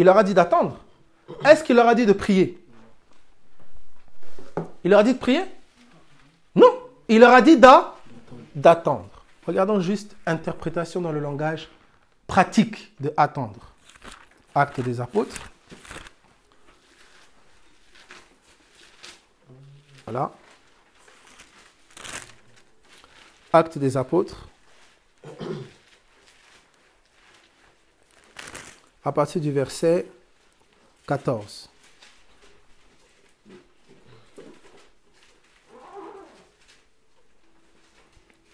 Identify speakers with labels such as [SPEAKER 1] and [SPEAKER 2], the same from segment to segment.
[SPEAKER 1] Il leur a dit d'attendre. Est-ce qu'il leur a dit de prier? Il leur a dit de prier? Non. Il leur a dit d'attendre. Regardons juste interprétation dans le langage pratique de attendre. Acte des apôtres. Voilà. Acte des apôtres. À partir du verset 14.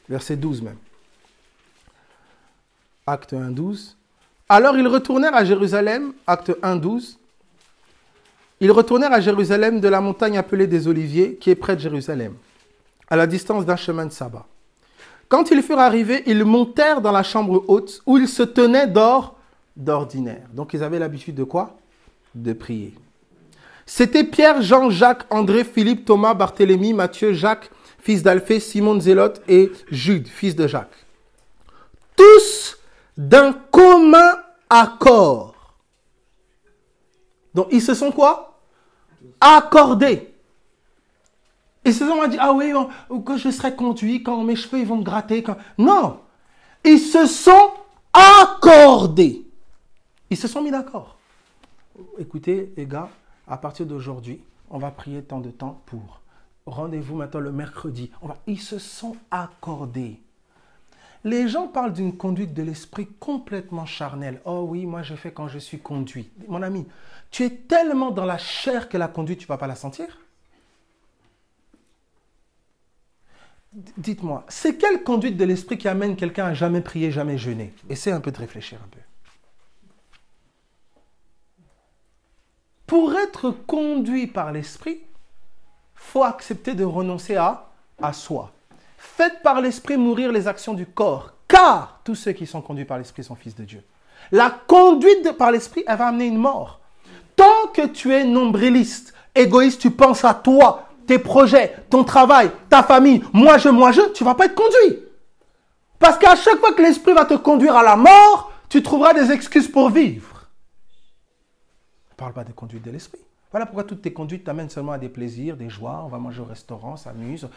[SPEAKER 1] Verset 12 même. Acte 1, 12. Alors ils retournèrent à Jérusalem, acte 1, 12. Ils retournèrent à Jérusalem de la montagne appelée des Oliviers, qui est près de Jérusalem, à la distance d'un chemin de sabbat. Quand ils furent arrivés, ils montèrent dans la chambre haute, où ils se tenaient d'or d'ordinaire. Donc ils avaient l'habitude de quoi? De prier. C'était Pierre, Jean, Jacques, André, Philippe, Thomas, Barthélemy, Matthieu, Jacques, fils d'Alphée, Simon Zélote et Jude, fils de Jacques. Tous d'un commun accord. Donc ils se sont quoi? Accordés. Et se sont dit, ah oui, que je serai conduit, quand mes cheveux ils vont me gratter. Non, ils se sont accordés. Ils se sont mis d'accord. Écoutez, les gars, à partir d'aujourd'hui, on va prier tant de temps pour. Rendez-vous maintenant le mercredi. Ils se sont accordés. Les gens parlent d'une conduite de l'esprit complètement charnelle. Oh oui, moi je fais quand je suis conduit. Mon ami, tu es tellement dans la chair que la conduite, tu ne vas pas la sentir Dites-moi, c'est quelle conduite de l'esprit qui amène quelqu'un à jamais prier, jamais jeûner? Essaie un peu de réfléchir un peu. Pour être conduit par l'esprit, faut accepter de renoncer à, soi. Faites par l'esprit mourir les actions du corps, car tous ceux qui sont conduits par l'esprit sont fils de Dieu. La conduite par l'esprit, elle va amener une mort. Tant que tu es nombriliste, égoïste, tu penses à toi, tes projets, ton travail, ta famille, moi je, moi je, tu vas pas être conduit. Parce qu'à chaque fois que l'esprit va te conduire à la mort, tu trouveras des excuses pour vivre. Parle pas de conduite de l'esprit. Voilà pourquoi toutes tes conduites t'amènent seulement à des plaisirs, des joies. On va manger au restaurant, s'amuse.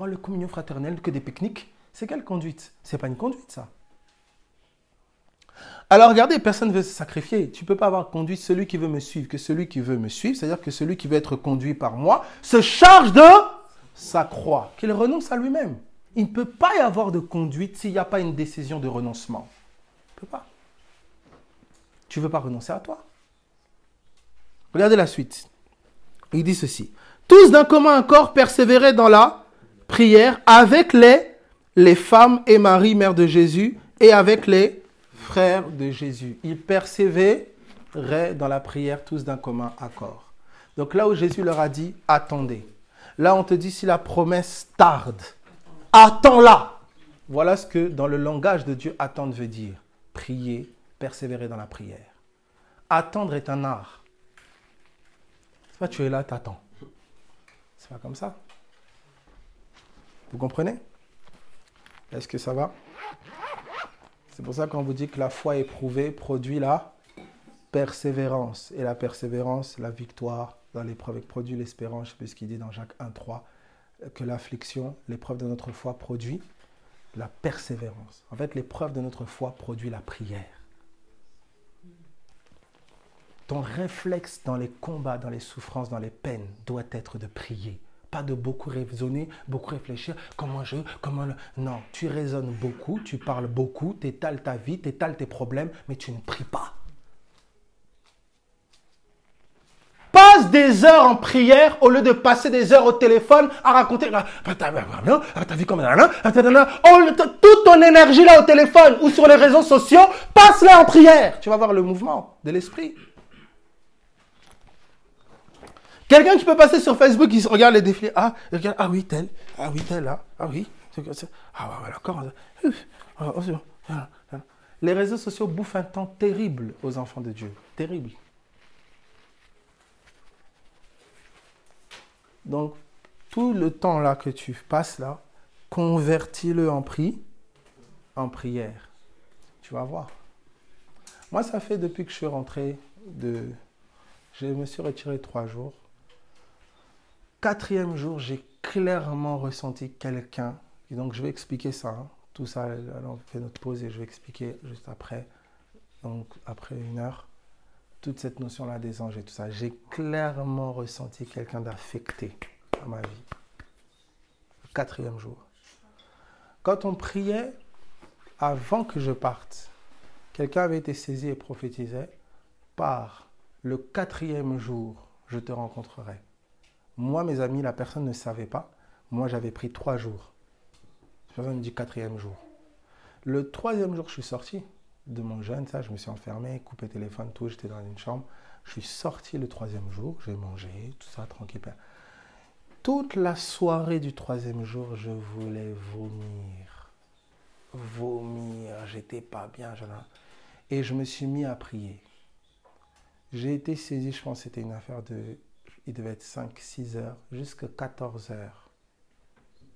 [SPEAKER 1] Oh, le communion fraternelle, que des pique-niques. C'est quelle conduite? C'est pas une conduite, ça. Alors regardez, personne ne veut se sacrifier. Tu ne peux pas avoir conduit celui qui veut me suivre que celui qui veut me suivre. C'est-à-dire que celui qui veut être conduit par moi se charge de sa croix, qu'il renonce à lui-même. Il ne peut pas y avoir de conduite s'il n'y a pas une décision de renoncement. Il ne pas. Tu ne veux pas renoncer à toi. Regardez la suite. Il dit ceci. Tous d'un commun accord persévéraient dans la prière avec les, les femmes et Marie, mère de Jésus, et avec les frères de Jésus. Ils persévéraient dans la prière tous d'un commun accord. Donc là où Jésus leur a dit, attendez. Là, on te dit, si la promesse tarde, attends-la. Voilà ce que dans le langage de Dieu, attendre veut dire. Prier, persévérer dans la prière. Attendre est un art. Pas tu es là, t'attends. C'est pas comme ça. Vous comprenez? Est-ce que ça va? C'est pour ça qu'on vous dit que la foi éprouvée produit la persévérance. Et la persévérance, la victoire dans l'épreuve, produit l'espérance. Je sais ce qu'il dit dans Jacques 1.3, que l'affliction, l'épreuve de notre foi produit la persévérance. En fait, l'épreuve de notre foi produit la prière. Ton réflexe dans les combats, dans les souffrances, dans les peines doit être de prier de beaucoup raisonner, beaucoup réfléchir. Comment je, comment Non, tu raisonnes beaucoup, tu parles beaucoup, tu étales ta vie, tu étales tes problèmes, mais tu ne pries pas. Passe des heures en prière au lieu de passer des heures au téléphone à raconter. T'as Toute ton énergie là au téléphone ou sur les réseaux sociaux, passe-la en prière. Tu vas voir le mouvement de l'esprit. Quelqu'un qui peut passer sur Facebook, il regarde les défilés. Ah, regarde, ah oui, tel. Ah oui, tel, là. Ah oui. Ah voilà, d'accord. Ah, oh, les réseaux sociaux bouffent un temps terrible aux enfants de Dieu. Terrible. Donc, tout le temps là que tu passes là, convertis-le en prix, en prière. Tu vas voir. Moi, ça fait depuis que je suis rentré de... Je me suis retiré trois jours. Quatrième jour, j'ai clairement ressenti quelqu'un. Et donc, je vais expliquer ça. Hein. Tout ça, alors on fait notre pause et je vais expliquer juste après. Donc, après une heure, toute cette notion-là des anges et tout ça. J'ai clairement ressenti quelqu'un d'affecté à ma vie. Quatrième jour. Quand on priait, avant que je parte, quelqu'un avait été saisi et prophétisait par le quatrième jour, je te rencontrerai. Moi, mes amis, la personne ne savait pas. Moi, j'avais pris trois jours. La personne me dit quatrième jour. Le troisième jour, je suis sorti de mon jeûne, ça, je me suis enfermé, coupé téléphone, tout, j'étais dans une chambre. Je suis sorti le troisième jour, j'ai mangé, tout ça, tranquille. Toute la soirée du troisième jour, je voulais vomir. Vomir, j'étais pas bien. Et je me suis mis à prier. J'ai été saisi, je pense que c'était une affaire de il devait être 5-6 heures, jusqu'à 14 heures.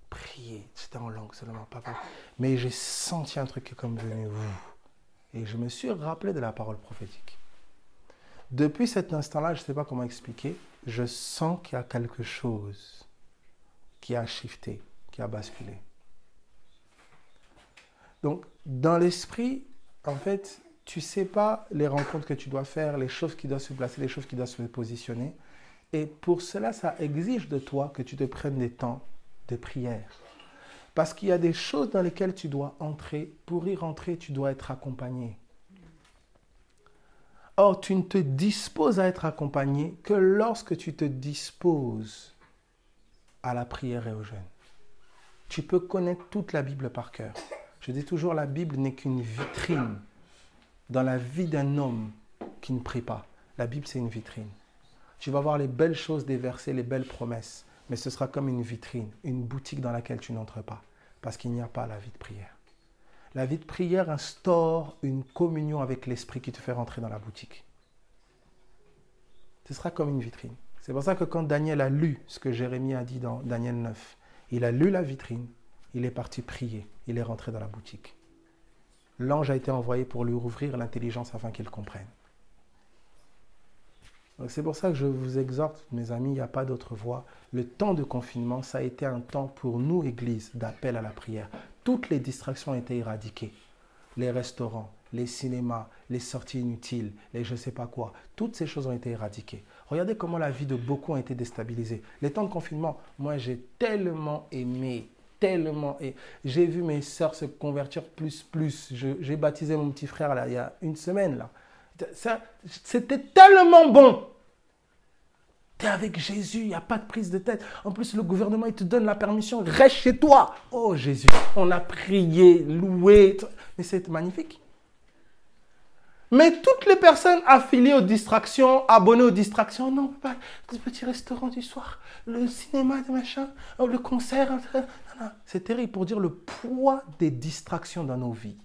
[SPEAKER 1] Prier, c'était en langue seulement, papa. Mais j'ai senti un truc comme venu. Et je me suis rappelé de la parole prophétique. Depuis cet instant-là, je ne sais pas comment expliquer, je sens qu'il y a quelque chose qui a shifté, qui a basculé. Donc, dans l'esprit, en fait, tu sais pas les rencontres que tu dois faire, les choses qui doivent se placer, les choses qui doivent se positionner. Et pour cela, ça exige de toi que tu te prennes des temps de prière. Parce qu'il y a des choses dans lesquelles tu dois entrer. Pour y rentrer, tu dois être accompagné. Or, tu ne te disposes à être accompagné que lorsque tu te disposes à la prière et au jeûne. Tu peux connaître toute la Bible par cœur. Je dis toujours, la Bible n'est qu'une vitrine dans la vie d'un homme qui ne prie pas. La Bible, c'est une vitrine. Tu vas voir les belles choses des versets, les belles promesses, mais ce sera comme une vitrine, une boutique dans laquelle tu n'entres pas, parce qu'il n'y a pas la vie de prière. La vie de prière instaure une communion avec l'Esprit qui te fait rentrer dans la boutique. Ce sera comme une vitrine. C'est pour ça que quand Daniel a lu ce que Jérémie a dit dans Daniel 9, il a lu la vitrine, il est parti prier, il est rentré dans la boutique. L'ange a été envoyé pour lui ouvrir l'intelligence afin qu'il comprenne. C'est pour ça que je vous exhorte, mes amis, il n'y a pas d'autre voie. Le temps de confinement, ça a été un temps pour nous, Église, d'appel à la prière. Toutes les distractions ont été éradiquées. Les restaurants, les cinémas, les sorties inutiles, les je ne sais pas quoi, toutes ces choses ont été éradiquées. Regardez comment la vie de beaucoup a été déstabilisée. Les temps de confinement, moi j'ai tellement aimé, tellement. Et j'ai vu mes sœurs se convertir plus, plus. J'ai baptisé mon petit frère là, il y a une semaine là. C'était tellement bon. Tu es avec Jésus, il n'y a pas de prise de tête. En plus, le gouvernement, il te donne la permission, reste chez toi. Oh Jésus, on a prié, loué. Mais c'est magnifique. Mais toutes les personnes affiliées aux distractions, abonnées aux distractions, non, pas le petit restaurant du soir, le cinéma, machin, le concert. C'est terrible pour dire le poids des distractions dans nos vies.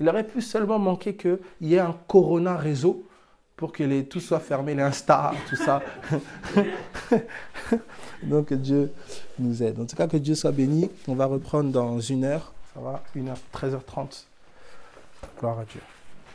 [SPEAKER 1] Il aurait pu seulement manquer qu'il y ait un Corona réseau pour que les, tout soit fermé, l'Insta, tout ça. Donc Dieu nous aide. En tout cas, que Dieu soit béni. On va reprendre dans une heure. Ça va, une heure, 13h30. Gloire à Dieu.